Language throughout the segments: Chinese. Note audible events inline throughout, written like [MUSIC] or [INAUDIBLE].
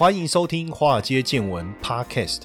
欢迎收听《华尔街见闻》Podcast。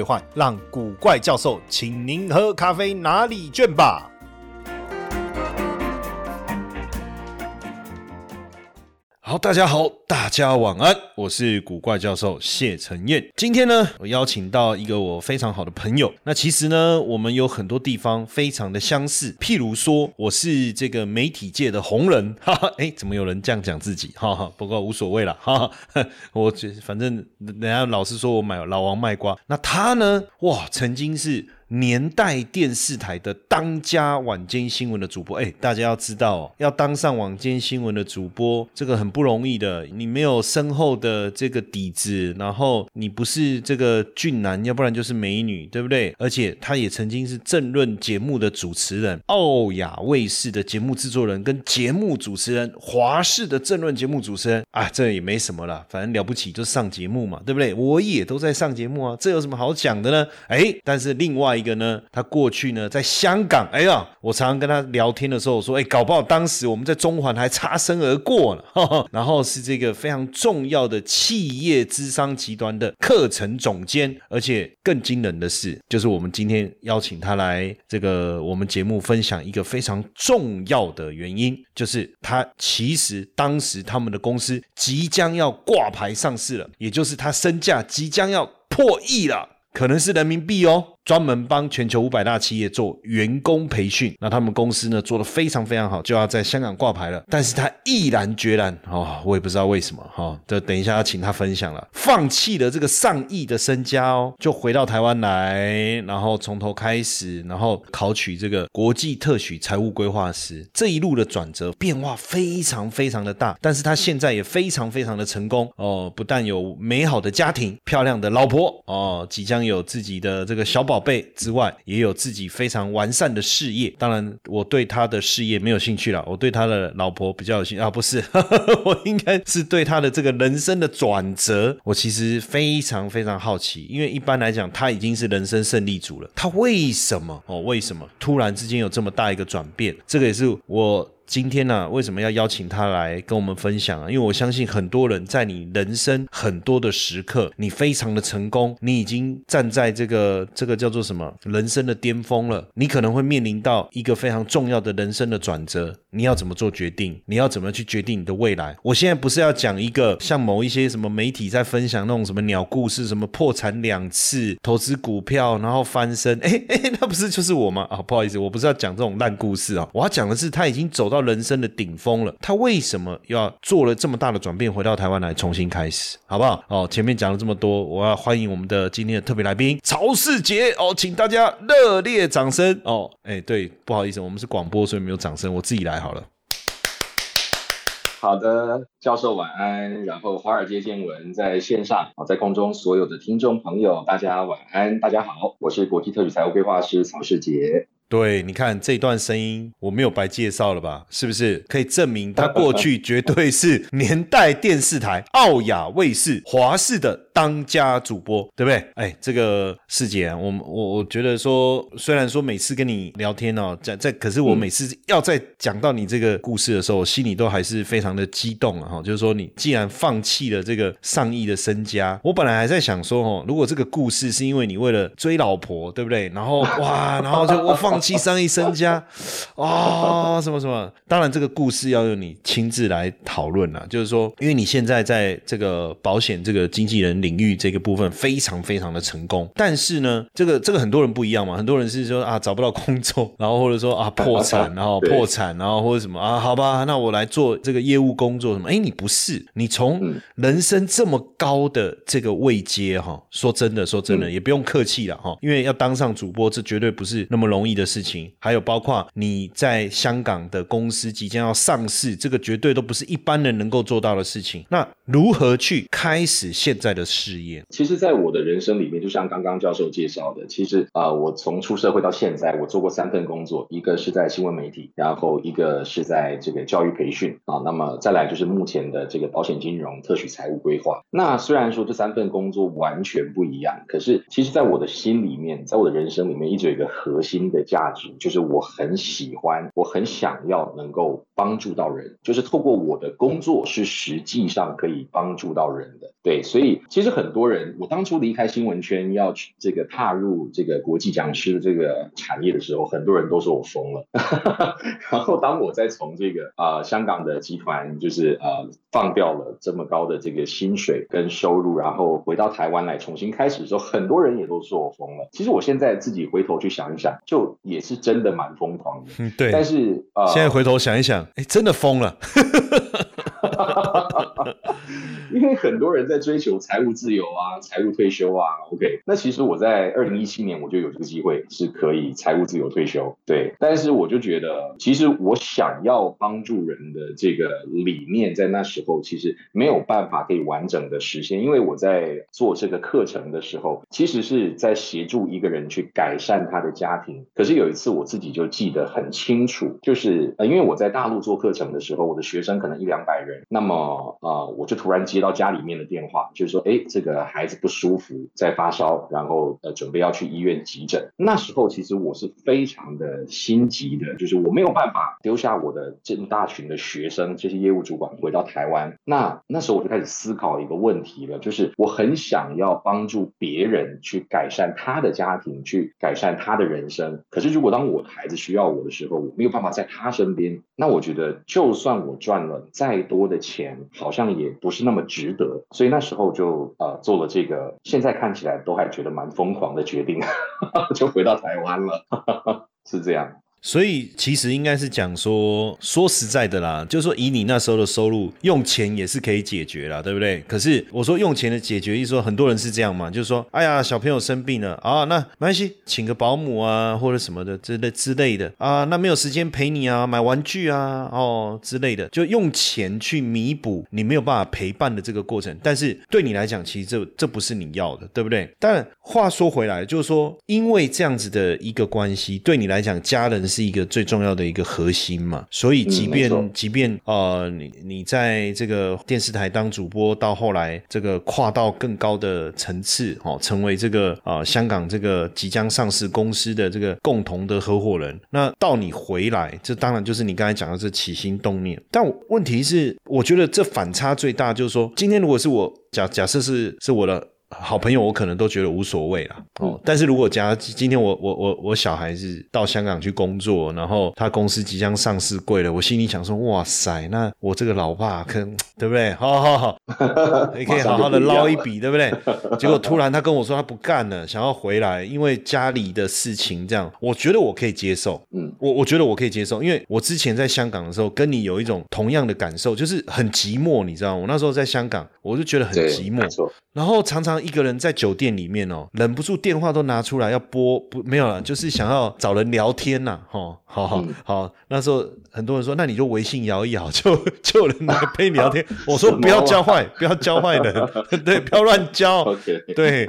兑换，让古怪教授请您喝咖啡拿礼券吧。好，大家好，大家晚安，我是古怪教授谢承彦。今天呢，我邀请到一个我非常好的朋友。那其实呢，我们有很多地方非常的相似，譬如说，我是这个媒体界的红人，[LAUGHS] 哈哈，哎，怎么有人这样讲自己？哈哈，不过无所谓了，哈哈，[LAUGHS] 我觉反正人家老是说我买老王卖瓜，那他呢，哇，曾经是。年代电视台的当家晚间新闻的主播，哎，大家要知道哦，要当上晚间新闻的主播，这个很不容易的。你没有深厚的这个底子，然后你不是这个俊男，要不然就是美女，对不对？而且他也曾经是政论节目的主持人，奥雅卫视的节目制作人跟节目主持人，华视的政论节目主持人，啊，这也没什么了，反正了不起就上节目嘛，对不对？我也都在上节目啊，这有什么好讲的呢？哎，但是另外。一个呢，他过去呢在香港，哎呀，我常常跟他聊天的时候说，哎，搞不好当时我们在中环还擦身而过呢。[LAUGHS] 然后是这个非常重要的企业资商集团的课程总监，而且更惊人的是，就是我们今天邀请他来这个我们节目分享一个非常重要的原因，就是他其实当时他们的公司即将要挂牌上市了，也就是他身价即将要破亿了，可能是人民币哦。专门帮全球五百大企业做员工培训，那他们公司呢做的非常非常好，就要在香港挂牌了。但是他毅然决然，哦，我也不知道为什么，哈，这等一下要请他分享了，放弃了这个上亿的身家哦，就回到台湾来，然后从头开始，然后考取这个国际特许财务规划师。这一路的转折变化非常非常的大，但是他现在也非常非常的成功哦，不但有美好的家庭、漂亮的老婆哦，即将有自己的这个小。宝宝贝之外，也有自己非常完善的事业。当然，我对他的事业没有兴趣了，我对他的老婆比较有兴啊。不是，[LAUGHS] 我应该是对他的这个人生的转折，我其实非常非常好奇。因为一般来讲，他已经是人生胜利组了，他为什么哦？为什么突然之间有这么大一个转变？这个也是我。今天呢，为什么要邀请他来跟我们分享啊？因为我相信很多人在你人生很多的时刻，你非常的成功，你已经站在这个这个叫做什么人生的巅峰了。你可能会面临到一个非常重要的人生的转折，你要怎么做决定？你要怎么去决定你的未来？我现在不是要讲一个像某一些什么媒体在分享那种什么鸟故事，什么破产两次，投资股票然后翻身，哎哎，那不是就是我吗？啊，不好意思，我不是要讲这种烂故事啊，我要讲的是他已经走到。人生的顶峰了，他为什么要做了这么大的转变，回到台湾来重新开始，好不好？哦，前面讲了这么多，我要欢迎我们的今天的特别来宾曹世杰哦，请大家热烈掌声哦！哎，对，不好意思，我们是广播，所以没有掌声，我自己来好了。好的，教授晚安，然后华尔街见闻在线上，好，在空中所有的听众朋友，大家晚安，大家好，我是国际特许财务规划师曹世杰。对，你看这段声音，我没有白介绍了吧？是不是可以证明他过去绝对是年代电视台、奥雅卫视、华视的当家主播，对不对？哎，这个世杰，我我我觉得说，虽然说每次跟你聊天哦，在在，可是我每次要在讲到你这个故事的时候，我心里都还是非常的激动啊！哈，就是说你既然放弃了这个上亿的身家，我本来还在想说，哦，如果这个故事是因为你为了追老婆，对不对？然后哇，然后就我放。七上亿身家啊，[LAUGHS] 什么什么？当然，这个故事要由你亲自来讨论了。就是说，因为你现在在这个保险这个经纪人领域这个部分非常非常的成功，但是呢，这个这个很多人不一样嘛。很多人是说啊找不到工作，然后或者说啊破产，然后破产，然后或者什么啊？好吧，那我来做这个业务工作什么？哎，你不是，你从人生这么高的这个位阶哈，说真的，说真的，也不用客气了哈，因为要当上主播，这绝对不是那么容易的。事情，还有包括你在香港的公司即将要上市，这个绝对都不是一般人能够做到的事情。那如何去开始现在的事业？其实，在我的人生里面，就像刚刚教授介绍的，其实啊，我从出社会到现在，我做过三份工作，一个是在新闻媒体，然后一个是在这个教育培训啊，那么再来就是目前的这个保险金融特许财务规划。那虽然说这三份工作完全不一样，可是其实在我的心里面，在我的人生里面，一直有一个核心的价价值，就是我很喜欢，我很想要能够帮助到人，就是透过我的工作是实际上可以帮助到人的。对，所以其实很多人，我当初离开新闻圈要去这个踏入这个国际讲师的这个产业的时候，很多人都说我疯了。[LAUGHS] 然后当我再从这个啊香港的集团就是呃放掉了这么高的这个薪水跟收入，然后回到台湾来重新开始的时候，很多人也都说我疯了。其实我现在自己回头去想一想，就也是真的蛮疯狂的。嗯，对。但是呃，现在回头想一想，哎，真的疯了。[LAUGHS] [LAUGHS] 因为很多人在追求财务自由啊，财务退休啊，OK。那其实我在二零一七年我就有这个机会是可以财务自由退休，对。但是我就觉得，其实我想要帮助人的这个理念，在那时候其实没有办法可以完整的实现，因为我在做这个课程的时候，其实是在协助一个人去改善他的家庭。可是有一次我自己就记得很清楚，就是呃，因为我在大陆做课程的时候，我的学生可能一两百人，那么啊，我就突然接。到家里面的电话，就是说，哎，这个孩子不舒服，在发烧，然后呃，准备要去医院急诊。那时候其实我是非常的心急的，就是我没有办法丢下我的这一大群的学生，这些业务主管回到台湾。那那时候我就开始思考一个问题了，就是我很想要帮助别人去改善他的家庭，去改善他的人生。可是如果当我的孩子需要我的时候，我没有办法在他身边，那我觉得就算我赚了再多的钱，好像也不是那么。值得，所以那时候就呃做了这个，现在看起来都还觉得蛮疯狂的决定，[LAUGHS] 就回到台湾了，[LAUGHS] 是这样。所以其实应该是讲说，说实在的啦，就是说以你那时候的收入，用钱也是可以解决啦，对不对？可是我说用钱的解决，意思说很多人是这样嘛，就是说，哎呀，小朋友生病了啊，那没关系，请个保姆啊，或者什么的之类之类的啊，那没有时间陪你啊，买玩具啊，哦之类的，就用钱去弥补你没有办法陪伴的这个过程。但是对你来讲，其实这这不是你要的，对不对？但话说回来，就是说，因为这样子的一个关系，对你来讲，家人。是一个最重要的一个核心嘛，所以即便即便呃，你你在这个电视台当主播，到后来这个跨到更高的层次，哦，成为这个啊香港这个即将上市公司的这个共同的合伙人，那到你回来，这当然就是你刚才讲的这起心动念。但问题是，我觉得这反差最大，就是说，今天如果是我假假设是是我的。好朋友，我可能都觉得无所谓了哦。但是如果假如今天我我我我小孩子到香港去工作，然后他公司即将上市贵了，我心里想说，哇塞，那我这个老爸可对不对？好 [LAUGHS] 好好，你 [LAUGHS] 可以好好的捞一笔，对不对？[LAUGHS] 结果突然他跟我说他不干了，想要回来，因为家里的事情这样，我觉得我可以接受。嗯，我我觉得我可以接受，因为我之前在香港的时候，跟你有一种同样的感受，就是很寂寞，你知道吗？我那时候在香港，我就觉得很寂寞，然后常常。一个人在酒店里面哦，忍不住电话都拿出来要拨，不没有了，就是想要找人聊天呐，哈，好好好，那时候很多人说，那你就微信摇一摇，[LAUGHS] 就就有人来陪你聊天。我说不要教坏，不要教坏人，[LAUGHS] 对，不要乱教，[LAUGHS] 对。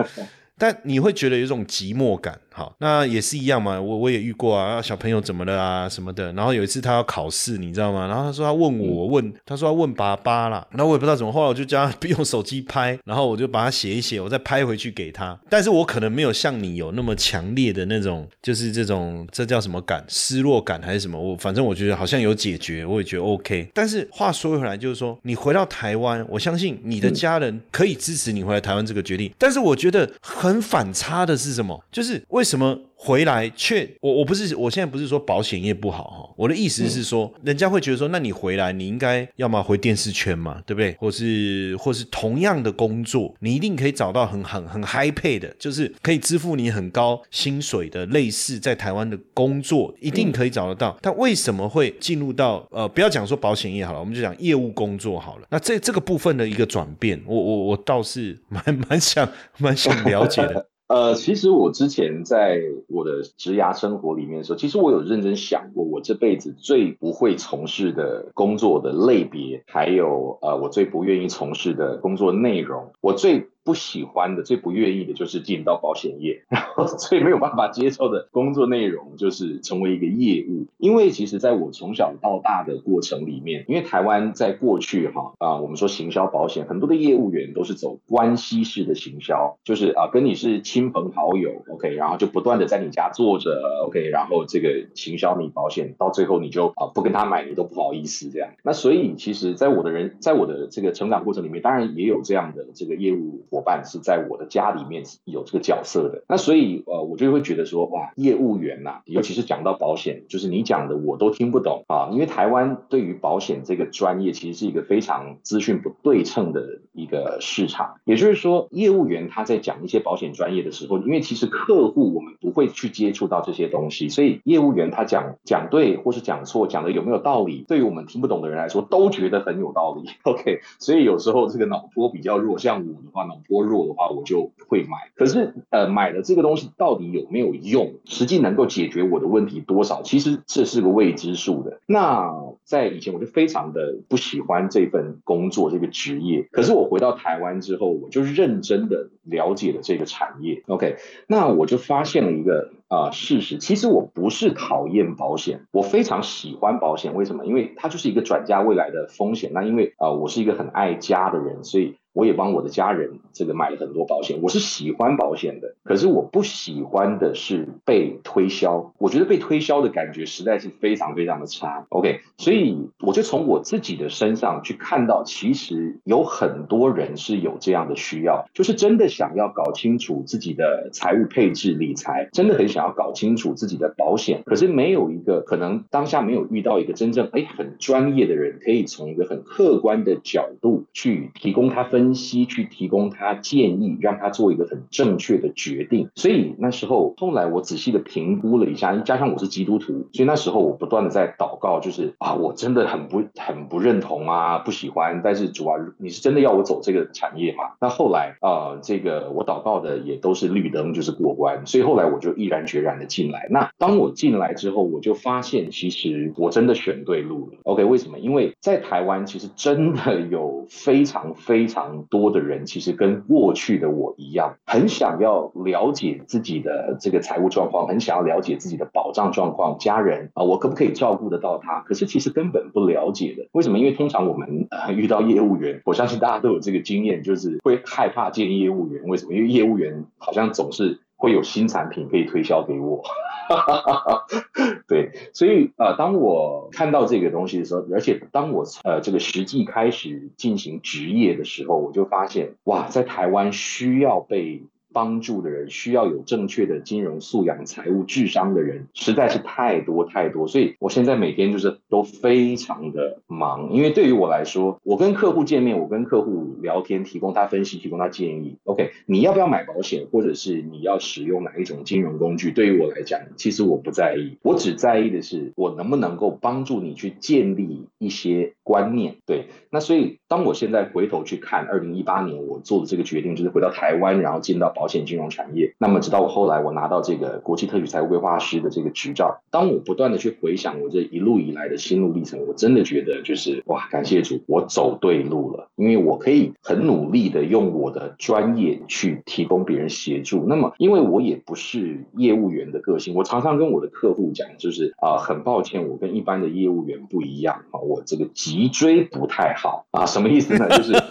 但你会觉得有一种寂寞感。好，那也是一样嘛。我我也遇过啊，小朋友怎么了啊什么的。然后有一次他要考试，你知道吗？然后他说他问我问，他说要问爸爸啦。那我也不知道怎么，后来我就叫他 [LAUGHS] 用手机拍，然后我就把它写一写，我再拍回去给他。但是我可能没有像你有那么强烈的那种，就是这种这叫什么感？失落感还是什么？我反正我觉得好像有解决，我也觉得 OK。但是话说回来，就是说你回到台湾，我相信你的家人可以支持你回来台湾这个决定。但是我觉得很很反差的是什么？就是为什么？回来却我我不是我现在不是说保险业不好哈，我的意思是说，人家会觉得说，那你回来你应该要么回电视圈嘛，对不对？或是或是同样的工作，你一定可以找到很很很 high pay 的，就是可以支付你很高薪水的类似在台湾的工作，一定可以找得到。但为什么会进入到呃，不要讲说保险业好了，我们就讲业务工作好了。那这这个部分的一个转变，我我我倒是蛮蛮想蛮想了解的。呃，其实我之前在我的职涯生活里面的时候，其实我有认真想过，我这辈子最不会从事的工作的类别，还有呃，我最不愿意从事的工作内容，我最。不喜欢的、最不愿意的就是进到保险业，[LAUGHS] 然后最没有办法接受的工作内容就是成为一个业务。因为其实在我从小到大的过程里面，因为台湾在过去哈啊，我们说行销保险，很多的业务员都是走关系式的行销，就是啊跟你是亲朋好友，OK，然后就不断的在你家坐着，OK，然后这个行销你保险，到最后你就啊不跟他买，你都不好意思这样。那所以其实，在我的人，在我的这个成长过程里面，当然也有这样的这个业务。伙伴是在我的家里面有这个角色的，那所以呃，我就会觉得说，哇，业务员呐，尤其是讲到保险，就是你讲的我都听不懂啊，因为台湾对于保险这个专业，其实是一个非常资讯不对称的一个市场。也就是说，业务员他在讲一些保险专业的时候，因为其实客户我们不会去接触到这些东西，所以业务员他讲讲对或是讲错，讲的有没有道理，对于我们听不懂的人来说，都觉得很有道理。[LAUGHS] OK，所以有时候这个脑波比较弱，像我的话，脑薄弱的话，我就会买。可是，呃，买了这个东西到底有没有用？实际能够解决我的问题多少？其实这是个未知数的。那在以前，我就非常的不喜欢这份工作这个职业。可是我回到台湾之后，我就认真的了解了这个产业。OK，那我就发现了一个啊事实，其实我不是讨厌保险，我非常喜欢保险。为什么？因为它就是一个转嫁未来的风险。那因为啊，我是一个很爱家的人，所以。我也帮我的家人这个买了很多保险，我是喜欢保险的，可是我不喜欢的是被推销，我觉得被推销的感觉实在是非常非常的差。OK，所以我就从我自己的身上去看到，其实有很多人是有这样的需要，就是真的想要搞清楚自己的财务配置理财，真的很想要搞清楚自己的保险，可是没有一个可能当下没有遇到一个真正哎很专业的人，可以从一个很客观的角度去提供他分。分析去提供他建议，让他做一个很正确的决定。所以那时候，后来我仔细的评估了一下，加上我是基督徒，所以那时候我不断的在祷告，就是啊，我真的很不很不认同啊，不喜欢。但是主啊，你是真的要我走这个产业吗？那后来啊，这个我祷告的也都是绿灯，就是过关。所以后来我就毅然决然的进来。那当我进来之后，我就发现其实我真的选对路了。OK，为什么？因为在台湾其实真的有非常非常。多的人其实跟过去的我一样，很想要了解自己的这个财务状况，很想要了解自己的保障状况，家人啊，我可不可以照顾得到他？可是其实根本不了解的。为什么？因为通常我们遇到业务员，我相信大家都有这个经验，就是会害怕见业务员。为什么？因为业务员好像总是会有新产品可以推销给我。[LAUGHS] 对，所以呃，当我看到这个东西的时候，而且当我呃这个实际开始进行职业的时候，我就发现哇，在台湾需要被。帮助的人需要有正确的金融素养、财务智商的人实在是太多太多，所以我现在每天就是都非常的忙。因为对于我来说，我跟客户见面，我跟客户聊天，提供他分析，提供他建议。OK，你要不要买保险，或者是你要使用哪一种金融工具？对于我来讲，其实我不在意，我只在意的是我能不能够帮助你去建立一些观念。对，那所以当我现在回头去看二零一八年我做的这个决定，就是回到台湾，然后进到保。险金融产业，那么直到我后来我拿到这个国际特许财务规划师的这个执照，当我不断的去回想我这一路以来的心路历程，我真的觉得就是哇，感谢主，我走对路了，因为我可以很努力的用我的专业去提供别人协助。那么，因为我也不是业务员的个性，我常常跟我的客户讲，就是啊，很抱歉，我跟一般的业务员不一样啊，我这个脊椎不太好啊，什么意思呢？就是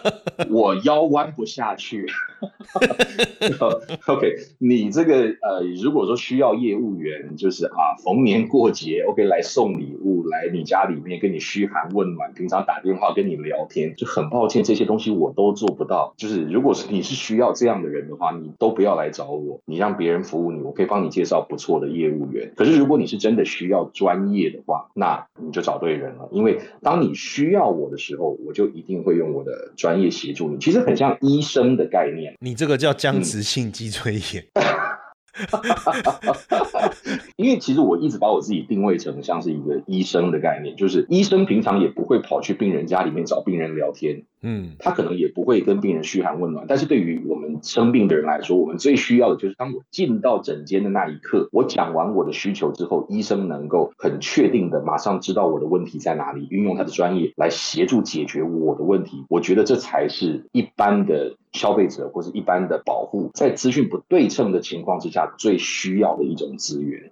我腰弯不下去。[LAUGHS] OK，你这个呃，如果说需要业务员，就是啊，逢年过节，OK，来送礼物，来你家里面跟你嘘寒问暖，平常打电话跟你聊天，就很抱歉，这些东西我都做不到。就是如果是你是需要这样的人的话，你都不要来找我，你让别人服务你，我可以帮你介绍不错的业务员。可是如果你是真的需要专业的话，那你就找对人了，因为当你需要我的时候，我就一定会用我的专业协助你。其实很像医生的概念，你这个叫僵直性脊椎炎，哈哈哈，因为其实我一直把我自己定位成像是一个医生的概念，就是医生平常也不会跑去病人家里面找病人聊天，嗯，他可能也不会跟病人嘘寒问暖。但是对于我们生病的人来说，我们最需要的就是当我进到诊间的那一刻，我讲完我的需求之后，医生能够很确定的马上知道我的问题在哪里，运用他的专业来协助解决我的问题。我觉得这才是一般的消费者或是一般的保护，在资讯不对称的情况之下最需要的一种资源。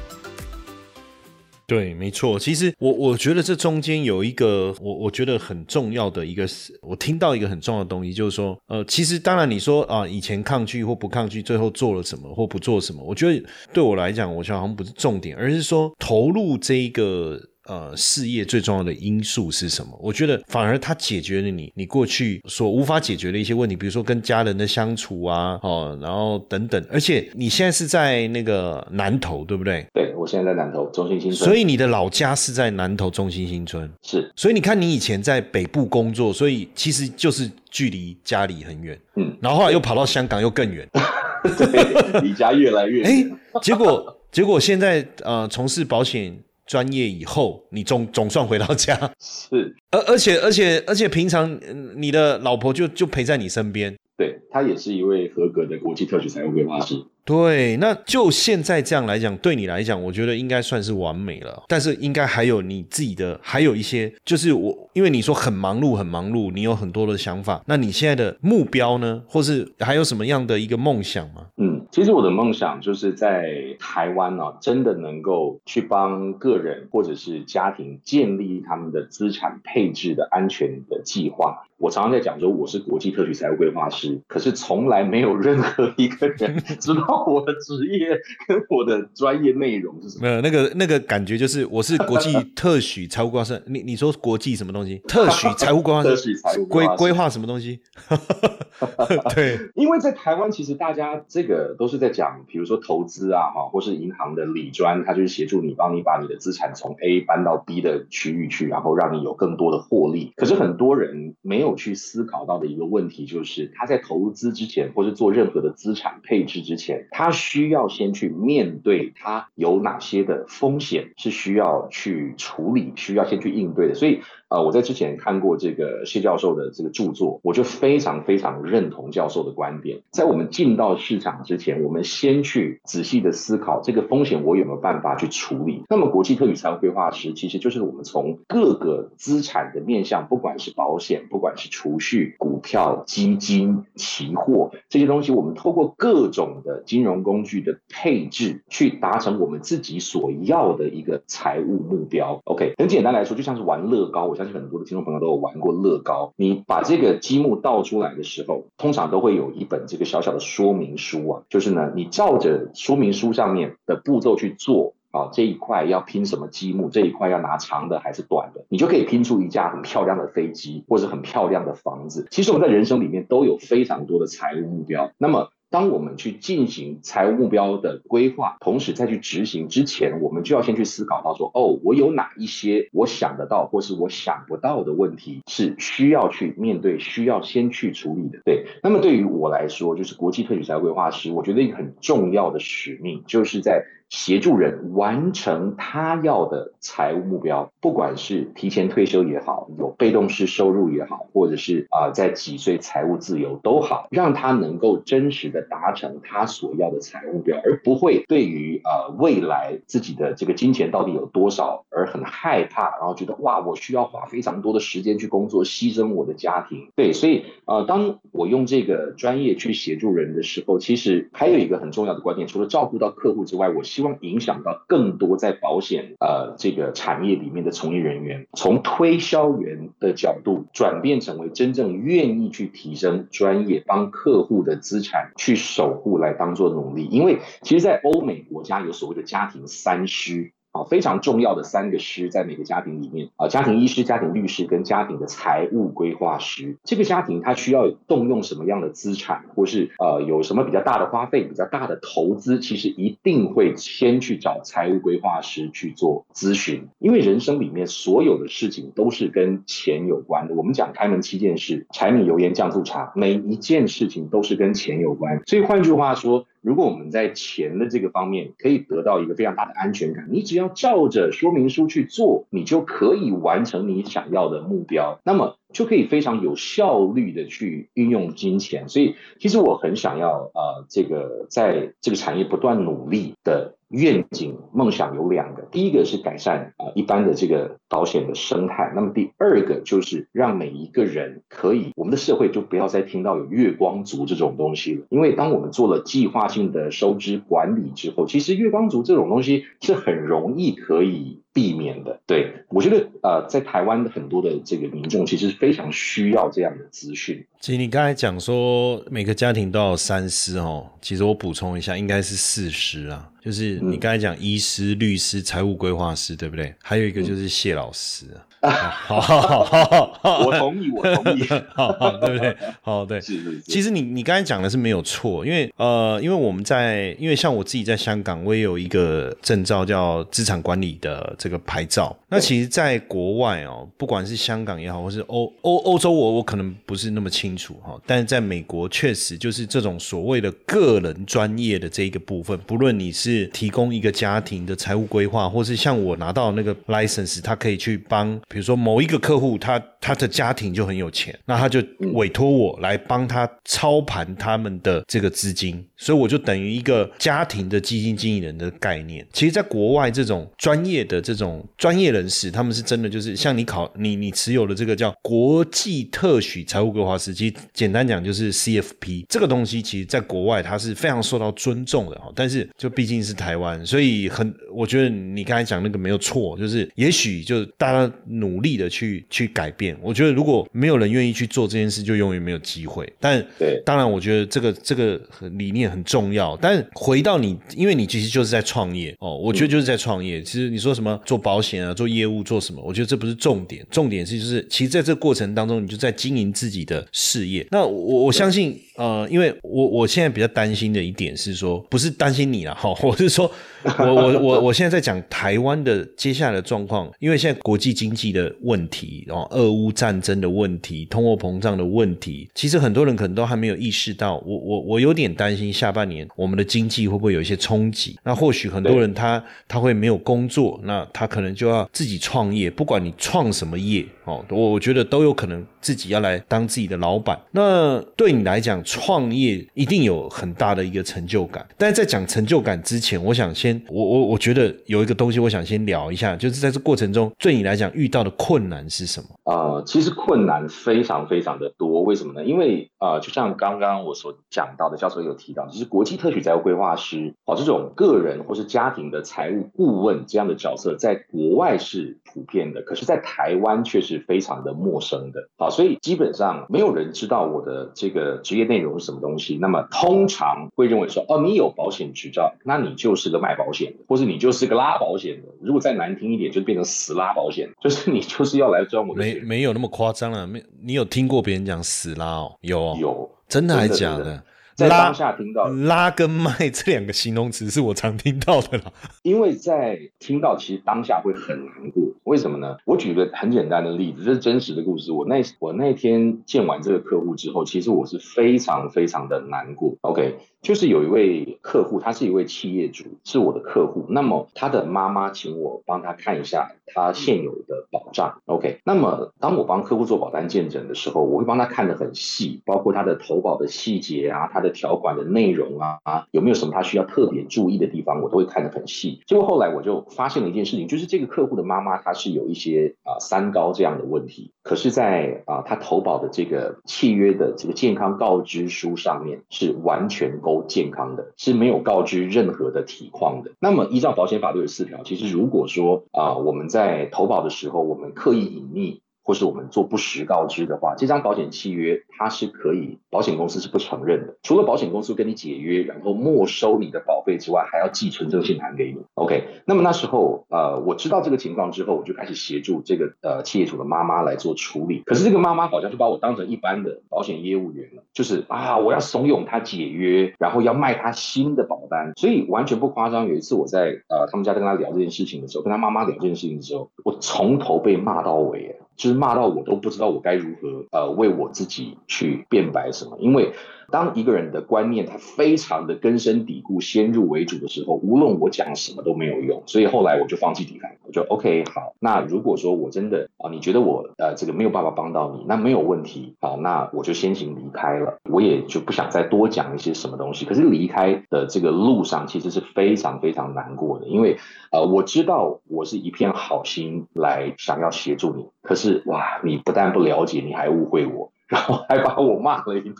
对，没错。其实我我觉得这中间有一个我我觉得很重要的一个，我听到一个很重要的东西，就是说，呃，其实当然你说啊，以前抗拒或不抗拒，最后做了什么或不做什么，我觉得对我来讲，我觉得好像不是重点，而是说投入这一个。呃，事业最重要的因素是什么？我觉得反而它解决了你你过去所无法解决的一些问题，比如说跟家人的相处啊，哦，然后等等。而且你现在是在那个南投，对不对？对，我现在在南投中心新村。所以你的老家是在南投中心新村。是。所以你看，你以前在北部工作，所以其实就是距离家里很远。嗯。然后后来又跑到香港，又更远。[LAUGHS] 对，离家越来越远。[LAUGHS] 哎，结果结果现在呃，从事保险。专业以后，你总总算回到家，是，而而且而且而且平常你的老婆就就陪在你身边，对，她也是一位合格的国际特许财务规划师。对，那就现在这样来讲，对你来讲，我觉得应该算是完美了。但是应该还有你自己的，还有一些，就是我，因为你说很忙碌，很忙碌，你有很多的想法。那你现在的目标呢，或是还有什么样的一个梦想吗？嗯，其实我的梦想就是在台湾呢，真的能够去帮个人或者是家庭建立他们的资产配置的安全的计划。我常常在讲说，我是国际特许财务规划师，可是从来没有任何一个人 [LAUGHS] 知道。我的职业跟我的专业内容是什么？没有那个那个感觉，就是我是国际 [LAUGHS] 特许财务规划师。你你说国际什么东西？特许财务规划师？特许财务规规划什么东西？[LAUGHS] 对，[LAUGHS] 因为在台湾，其实大家这个都是在讲，比如说投资啊，哈，或是银行的理专，他就是协助你，帮你把你的资产从 A 搬到 B 的区域去，然后让你有更多的获利。可是很多人没有去思考到的一个问题，就是他在投资之前，或是做任何的资产配置之前。他需要先去面对他有哪些的风险是需要去处理，需要先去应对的，所以。呃，我在之前看过这个谢教授的这个著作，我就非常非常认同教授的观点。在我们进到市场之前，我们先去仔细的思考这个风险，我有没有办法去处理？那么，国际特许财务规划师其实就是我们从各个资产的面向，不管是保险，不管是储蓄、股票、基金、期货这些东西，我们透过各种的金融工具的配置，去达成我们自己所要的一个财务目标。OK，很简单来说，就像是玩乐高，我。相信很多的听众朋友都有玩过乐高。你把这个积木倒出来的时候，通常都会有一本这个小小的说明书啊，就是呢，你照着说明书上面的步骤去做啊，这一块要拼什么积木，这一块要拿长的还是短的，你就可以拼出一架很漂亮的飞机或者很漂亮的房子。其实我们在人生里面都有非常多的财务目标，那么。当我们去进行财务目标的规划，同时再去执行之前，我们就要先去思考到说，哦，我有哪一些我想得到或是我想不到的问题是需要去面对、需要先去处理的。对，那么对于我来说，就是国际特许财务规划师，我觉得一个很重要的使命，就是在。协助人完成他要的财务目标，不管是提前退休也好，有被动式收入也好，或者是啊在几岁财务自由都好，让他能够真实的达成他所要的财务目标，而不会对于呃未来自己的这个金钱到底有多少而很害怕，然后觉得哇我需要花非常多的时间去工作，牺牲我的家庭。对，所以呃当我用这个专业去协助人的时候，其实还有一个很重要的观念，除了照顾到客户之外，我希希望影响到更多在保险呃这个产业里面的从业人员，从推销员的角度转变成为真正愿意去提升专业，帮客户的资产去守护来当做努力。因为其实，在欧美国家有所谓的家庭三需。啊，非常重要的三个师在每个家庭里面啊，家庭医师、家庭律师跟家庭的财务规划师。这个家庭他需要动用什么样的资产，或是呃有什么比较大的花费、比较大的投资，其实一定会先去找财务规划师去做咨询。因为人生里面所有的事情都是跟钱有关的。我们讲开门七件事，柴米油盐酱醋茶，每一件事情都是跟钱有关。所以换句话说。如果我们在钱的这个方面可以得到一个非常大的安全感，你只要照着说明书去做，你就可以完成你想要的目标，那么就可以非常有效率的去运用金钱。所以，其实我很想要呃，这个在这个产业不断努力的。愿景梦想有两个，第一个是改善啊一般的这个保险的生态，那么第二个就是让每一个人可以，我们的社会就不要再听到有月光族这种东西了，因为当我们做了计划性的收支管理之后，其实月光族这种东西是很容易可以。避免的，对我觉得，呃，在台湾很多的这个民众其实非常需要这样的资讯。其实你刚才讲说每个家庭都要三思哦，其实我补充一下，应该是四师啊，就是你刚才讲医师、律师、财务规划师，对不对？还有一个就是谢老师。[LAUGHS] 好，好，好，我同意，我同意，[LAUGHS] 好，对不对？好，对，是是。其实你你刚才讲的是没有错，因为呃，因为我们在，因为像我自己在香港，我也有一个证照叫资产管理的这个牌照。那其实，在国外哦，不管是香港也好，或是欧欧欧洲，我我可能不是那么清楚哈。但是在美国，确实就是这种所谓的个人专业的这一个部分，不论你是是提供一个家庭的财务规划，或是像我拿到那个 license，他可以去帮。比如说某一个客户，他他的家庭就很有钱，那他就委托我来帮他操盘他们的这个资金，所以我就等于一个家庭的基金经理人的概念。其实，在国外这种专业的这种专业人士，他们是真的就是像你考你你持有的这个叫国际特许财务规划师，其实简单讲就是 CFP 这个东西，其实在国外它是非常受到尊重的哈。但是就毕竟是台湾，所以很我觉得你刚才讲那个没有错，就是也许就大家。努力的去去改变，我觉得如果没有人愿意去做这件事，就永远没有机会。但对，当然，我觉得这个这个理念很重要。但回到你，因为你其实就是在创业哦，我觉得就是在创业。其实你说什么做保险啊，做业务做什么，我觉得这不是重点，重点是就是，其实在这个过程当中，你就在经营自己的事业。那我我相信，呃，因为我我现在比较担心的一点是说，不是担心你了哈，[LAUGHS] 我是说。我我我我现在在讲台湾的接下来的状况，因为现在国际经济的问题，然后俄乌战争的问题，通货膨胀的问题，其实很多人可能都还没有意识到。我我我有点担心下半年我们的经济会不会有一些冲击？那或许很多人他他会没有工作，那他可能就要自己创业，不管你创什么业哦，我我觉得都有可能自己要来当自己的老板。那对你来讲，创业一定有很大的一个成就感。但是在讲成就感之前，我想先。我我我觉得有一个东西，我想先聊一下，就是在这过程中，对你来讲遇到的困难是什么？啊，其实困难非常非常的多，为什么呢？因为啊，就像刚刚我所讲到的，教授有提到，就是国际特许财务规划师，哦，这种个人或是家庭的财务顾问这样的角色，在国外是普遍的，可是，在台湾却是非常的陌生的。好，所以基本上没有人知道我的这个职业内容是什么东西。那么，通常会认为说，哦，你有保险执照，那你就是个卖。保险的，或是你就是个拉保险的。如果再难听一点，就变成死拉保险，就是你就是要来赚我的没没有那么夸张了，没你有听过别人讲死拉哦？有有，真的还是假的？在当下听到拉跟卖这两个形容词是我常听到的啦。因为在听到，其实当下会很难过。为什么呢？我举个很简单的例子，这是真实的故事。我那我那天见完这个客户之后，其实我是非常非常的难过。OK，就是有一位客户，他是一位企业主，是我的客户。那么他的妈妈请我帮他看一下他现有的保障。OK，那么当我帮客户做保单见证的时候，我会帮他看得很细，包括他的投保的细节啊，他。的条款的内容啊，有没有什么他需要特别注意的地方，我都会看得很细。结果后来我就发现了一件事情，就是这个客户的妈妈她是有一些啊三高这样的问题，可是，在啊他投保的这个契约的这个健康告知书上面是完全够都健康的，是没有告知任何的体况的。那么依照保险法律有四条，其实如果说啊我们在投保的时候，我们刻意隐匿。或是我们做不实告知的话，这张保险契约它是可以，保险公司是不承认的。除了保险公司跟你解约，然后没收你的保费之外，还要寄存证信函给你。OK，那么那时候呃，我知道这个情况之后，我就开始协助这个呃企业主的妈妈来做处理。可是这个妈妈好像就把我当成一般的保险业务员了，就是啊，我要怂恿他解约，然后要卖他新的保单。所以完全不夸张，有一次我在呃他们家跟他聊这件事情的时候，跟他妈妈聊这件事情的时候，我从头被骂到尾。就是骂到我都不知道我该如何呃为我自己去辩白什么，因为。当一个人的观念他非常的根深蒂固、先入为主的时候，无论我讲什么都没有用。所以后来我就放弃抵抗，我就 OK 好。那如果说我真的啊，你觉得我呃这个没有办法帮到你，那没有问题好，那我就先行离开了。我也就不想再多讲一些什么东西。可是离开的这个路上其实是非常非常难过的，因为呃我知道我是一片好心来想要协助你，可是哇，你不但不了解，你还误会我。然后还把我骂了一顿，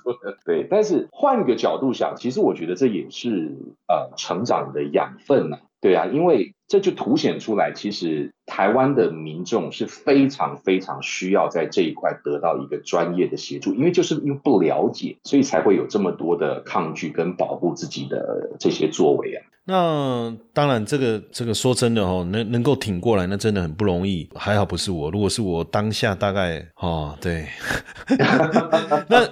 对。但是换个角度想，其实我觉得这也是呃成长的养分呐，对啊，因为这就凸显出来，其实台湾的民众是非常非常需要在这一块得到一个专业的协助，因为就是因为不了解，所以才会有这么多的抗拒跟保护自己的这些作为啊。那当然，这个这个说真的哦，能能够挺过来，那真的很不容易。还好不是我，如果是我当下大概哦，对。[LAUGHS] 那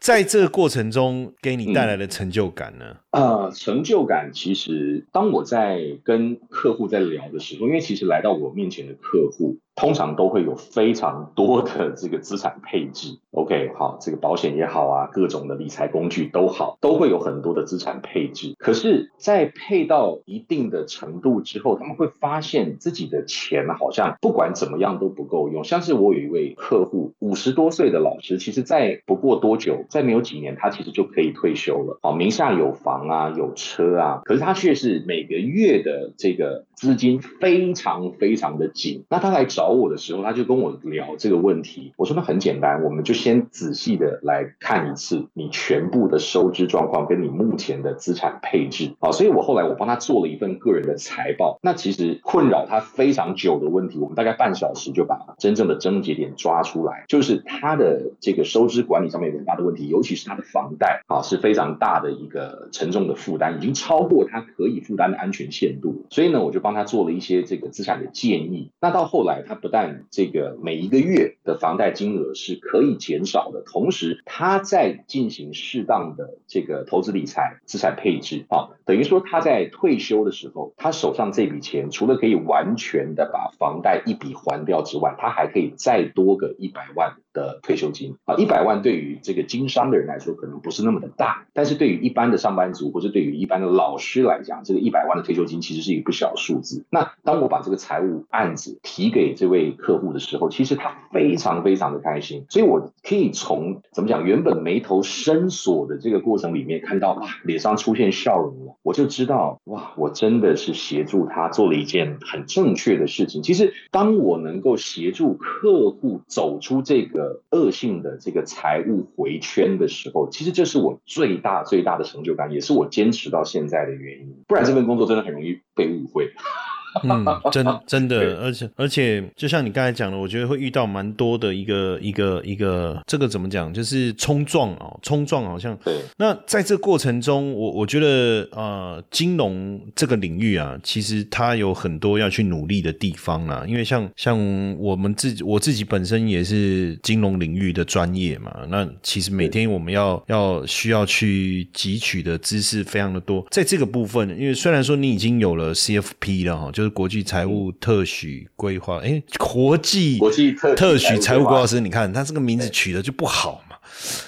在这个过程中，给你带来的成就感呢？呃，成就感其实，当我在跟客户在聊的时候，因为其实来到我面前的客户。通常都会有非常多的这个资产配置，[LAUGHS] OK，好，这个保险也好啊，各种的理财工具都好，都会有很多的资产配置。可是，在配到一定的程度之后，他们会发现自己的钱好像不管怎么样都不够用。像是我有一位客户，五十多岁的老师，其实在不过多久，在没有几年，他其实就可以退休了。好，名下有房啊，有车啊，可是他却是每个月的这个资金非常非常的紧。那他来找。找我的时候，他就跟我聊这个问题。我说那很简单，我们就先仔细的来看一次你全部的收支状况跟你目前的资产配置啊。所以我后来我帮他做了一份个人的财报。那其实困扰他非常久的问题，我们大概半小时就把真正的症结点抓出来。就是他的这个收支管理上面有很大的问题，尤其是他的房贷啊是非常大的一个沉重的负担，已经超过他可以负担的安全限度。所以呢，我就帮他做了一些这个资产的建议。那到后来他。不但这个每一个月的房贷金额是可以减少的，同时他在进行适当的这个投资理财、资产配置啊，等于说他在退休的时候，他手上这笔钱除了可以完全的把房贷一笔还掉之外，他还可以再多个一百万。的退休金啊，一百万对于这个经商的人来说可能不是那么的大，但是对于一般的上班族或者对于一般的老师来讲，这个一百万的退休金其实是一个不小数字。那当我把这个财务案子提给这位客户的时候，其实他非常非常的开心，所以我可以从怎么讲，原本眉头深锁的这个过程里面看到哇，脸上出现笑容了，我就知道哇，我真的是协助他做了一件很正确的事情。其实当我能够协助客户走出这个。恶性的这个财务回圈的时候，其实这是我最大最大的成就感，也是我坚持到现在的原因。不然这份工作真的很容易被误会。[LAUGHS] 嗯，真真的，而且而且，就像你刚才讲的，我觉得会遇到蛮多的一个一个一个，这个怎么讲，就是冲撞哦，冲撞好像。对。那在这过程中，我我觉得呃，金融这个领域啊，其实它有很多要去努力的地方啊，因为像像我们自己，我自己本身也是金融领域的专业嘛，那其实每天我们要要需要去汲取的知识非常的多，在这个部分，因为虽然说你已经有了 CFP 了哈，就国际财务特许规划，哎，国际国际特特许财务规划师，你看他这个名字取的就不好嘛，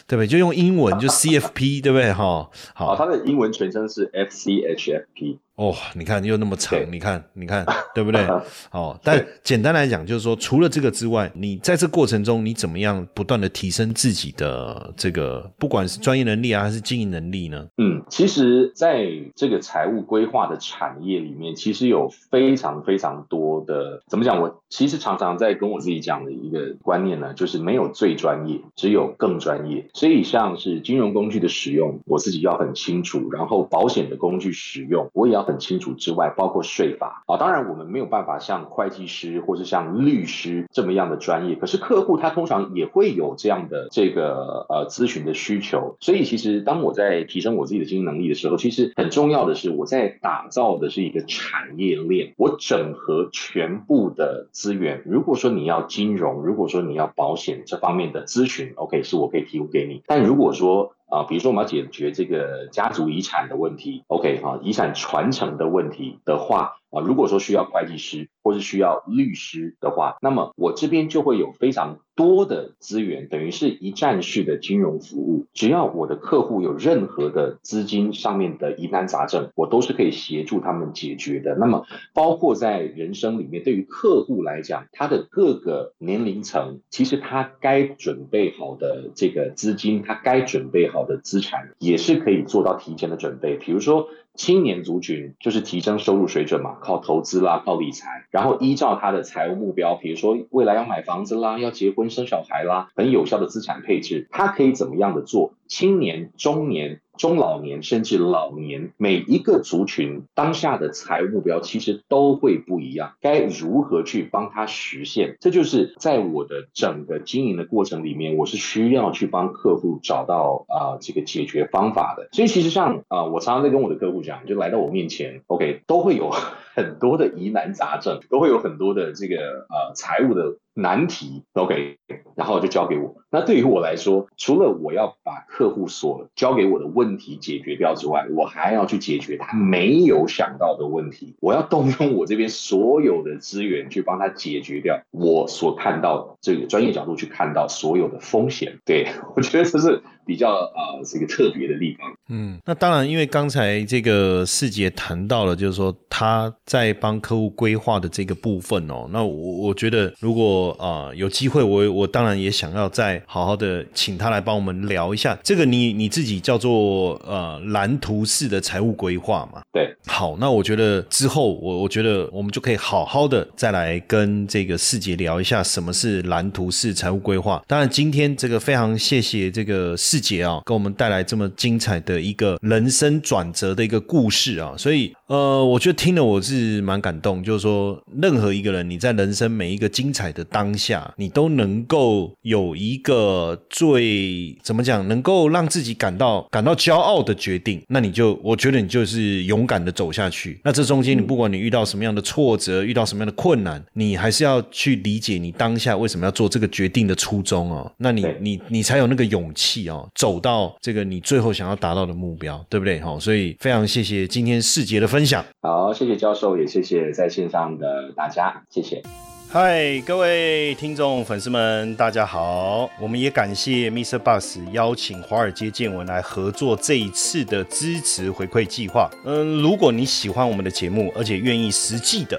对不对？就用英文就 CFP，对不对？哈，好，他的英文全称是 FCHFP。哦，你看又那么长，你看，你看，对不对？[LAUGHS] 哦，但简单来讲，就是说，除了这个之外，你在这过程中，你怎么样不断的提升自己的这个，不管是专业能力啊，还是经营能力呢？嗯，其实在这个财务规划的产业里面，其实有非常非常多的，怎么讲？我其实常常在跟我自己讲的一个观念呢，就是没有最专业，只有更专业。所以像是金融工具的使用，我自己要很清楚；然后保险的工具使用，我也要很清楚。之外，包括税法啊，当然我们没有办法像会计师或者像律师这么样的专业，可是客户他通常也会有这样的这个呃咨询的需求。所以其实当我在提升我自己的经营能力的时候，其实很重要的是我在打造的是一个产业链，我整合全部的资源。如果说你要金融，如果说你要保险这方面的咨询，OK，是我可以提供给你。但如果说啊，比如说我们要解决这个家族遗产的问题，OK 哈，遗产传承的问题的话。啊，如果说需要会计师或是需要律师的话，那么我这边就会有非常多的资源，等于是一站式的金融服务。只要我的客户有任何的资金上面的疑难杂症，我都是可以协助他们解决的。那么，包括在人生里面，对于客户来讲，他的各个年龄层，其实他该准备好的这个资金，他该准备好的资产，也是可以做到提前的准备。比如说。青年族群就是提升收入水准嘛，靠投资啦，靠理财，然后依照他的财务目标，比如说未来要买房子啦，要结婚生小孩啦，很有效的资产配置，他可以怎么样的做？青年、中年。中老年甚至老年，每一个族群当下的财务目标其实都会不一样，该如何去帮他实现？这就是在我的整个经营的过程里面，我是需要去帮客户找到啊这个解决方法的。所以其实像啊，我常常在跟我的客户讲，就来到我面前，OK，都会有很多的疑难杂症，都会有很多的这个呃财务的。难题，OK，然后就交给我。那对于我来说，除了我要把客户所交给我的问题解决掉之外，我还要去解决他没有想到的问题。我要动用我这边所有的资源去帮他解决掉我所看到这个专业角度去看到所有的风险。对我觉得这是。比较啊，这个特别的地方。嗯，那当然，因为刚才这个世杰谈到了，就是说他在帮客户规划的这个部分哦。那我我觉得，如果啊有机会，我我当然也想要再好好的请他来帮我们聊一下这个你你自己叫做呃蓝图式的财务规划嘛。对，好，那我觉得之后我我觉得我们就可以好好的再来跟这个世杰聊一下什么是蓝图式财务规划。当然，今天这个非常谢谢这个世。姐啊，给我们带来这么精彩的一个人生转折的一个故事啊，所以呃，我觉得听了我是蛮感动。就是说，任何一个人，你在人生每一个精彩的当下，你都能够有一个最怎么讲，能够让自己感到感到骄傲的决定，那你就我觉得你就是勇敢的走下去。那这中间，你不管你遇到什么样的挫折，遇到什么样的困难，你还是要去理解你当下为什么要做这个决定的初衷哦。那你你你才有那个勇气哦。走到这个你最后想要达到的目标，对不对？好，所以非常谢谢今天世杰的分享。好，谢谢教授，也谢谢在线上的大家，谢谢。嗨，各位听众粉丝们，大家好！我们也感谢 Mr. Bus 邀请华尔街见闻来合作这一次的支持回馈计划。嗯，如果你喜欢我们的节目，而且愿意实际的